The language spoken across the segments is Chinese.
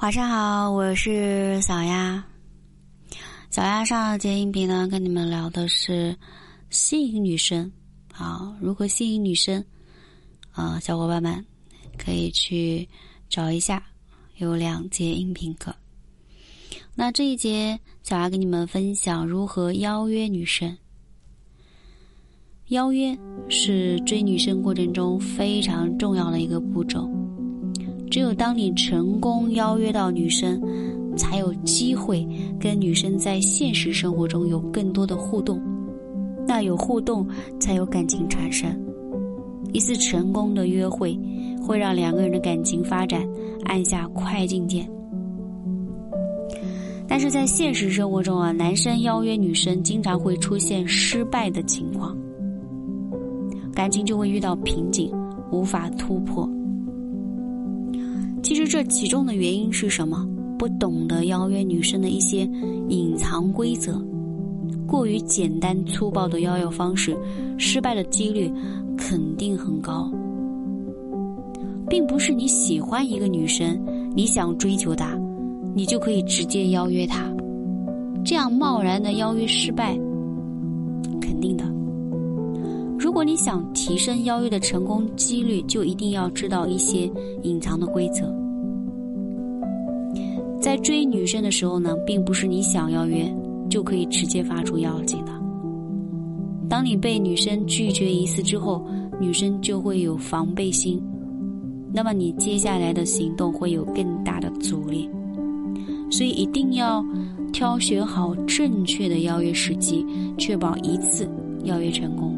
晚上好，我是小丫。小丫上节音频呢，跟你们聊的是吸引女生。啊，如何吸引女生？啊，小伙伴们可以去找一下，有两节音频课。那这一节，小丫跟你们分享如何邀约女生。邀约是追女生过程中非常重要的一个步骤。只有当你成功邀约到女生，才有机会跟女生在现实生活中有更多的互动。那有互动，才有感情产生。一次成功的约会，会让两个人的感情发展按下快进键。但是在现实生活中啊，男生邀约女生经常会出现失败的情况。感情就会遇到瓶颈，无法突破。这其中的原因是什么？不懂得邀约女生的一些隐藏规则，过于简单粗暴的邀约方式，失败的几率肯定很高。并不是你喜欢一个女生，你想追求她，你就可以直接邀约她，这样贸然的邀约失败，肯定的。如果你想提升邀约的成功几率，就一定要知道一些隐藏的规则。在追女生的时候呢，并不是你想邀约就可以直接发出邀请的。当你被女生拒绝一次之后，女生就会有防备心，那么你接下来的行动会有更大的阻力。所以一定要挑选好正确的邀约时机，确保一次邀约成功。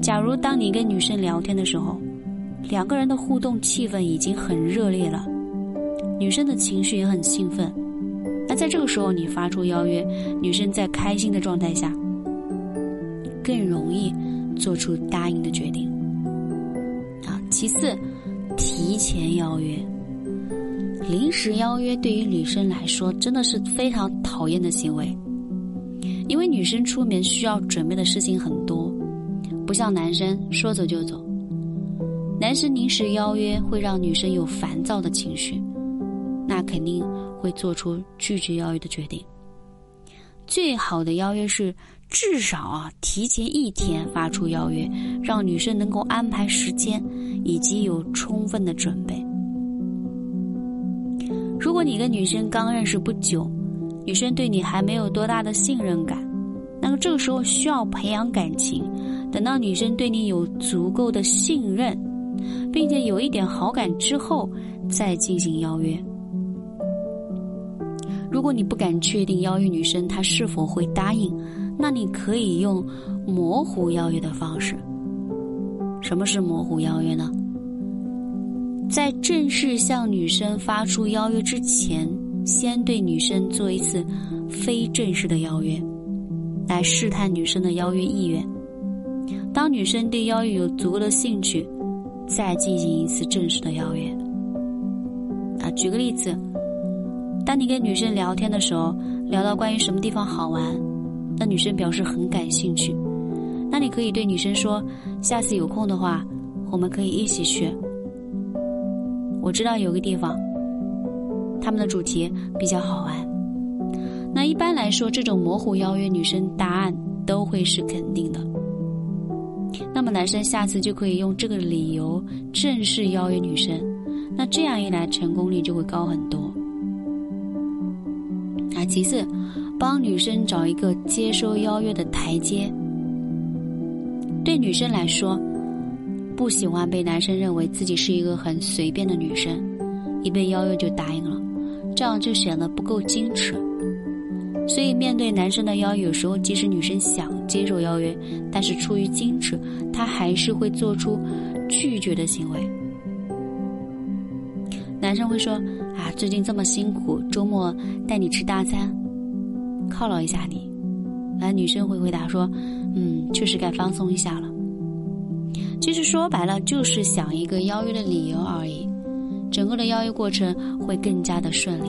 假如当你跟女生聊天的时候，两个人的互动气氛已经很热烈了，女生的情绪也很兴奋，那在这个时候你发出邀约，女生在开心的状态下，更容易做出答应的决定。啊，其次，提前邀约，临时邀约对于女生来说真的是非常讨厌的行为，因为女生出门需要准备的事情很多。不像男生说走就走，男生临时邀约会让女生有烦躁的情绪，那肯定会做出拒绝邀约的决定。最好的邀约是至少啊提前一天发出邀约，让女生能够安排时间以及有充分的准备。如果你跟女生刚认识不久，女生对你还没有多大的信任感。那么这个时候需要培养感情，等到女生对你有足够的信任，并且有一点好感之后，再进行邀约。如果你不敢确定邀约女生她是否会答应，那你可以用模糊邀约的方式。什么是模糊邀约呢？在正式向女生发出邀约之前，先对女生做一次非正式的邀约。来试探女生的邀约意愿。当女生对邀约有足够的兴趣，再进行一次正式的邀约。啊，举个例子，当你跟女生聊天的时候，聊到关于什么地方好玩，那女生表示很感兴趣，那你可以对女生说：“下次有空的话，我们可以一起去。我知道有个地方，他们的主题比较好玩。”那一般来说，这种模糊邀约，女生答案都会是肯定的。那么男生下次就可以用这个理由正式邀约女生，那这样一来，成功率就会高很多。其次，帮女生找一个接收邀约的台阶。对女生来说，不喜欢被男生认为自己是一个很随便的女生，一被邀约就答应了，这样就显得不够矜持。所以，面对男生的邀约，有时候即使女生想接受邀约，但是出于矜持，她还是会做出拒绝的行为。男生会说：“啊，最近这么辛苦，周末带你吃大餐，犒劳一下你。”而女生会回答说：“嗯，确实该放松一下了。”其实说白了，就是想一个邀约的理由而已，整个的邀约过程会更加的顺利。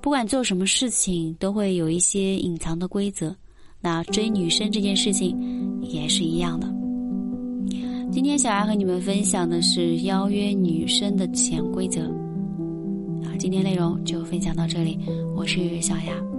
不管做什么事情，都会有一些隐藏的规则。那追女生这件事情也是一样的。今天小丫和你们分享的是邀约女生的潜规则。好，今天内容就分享到这里，我是小丫。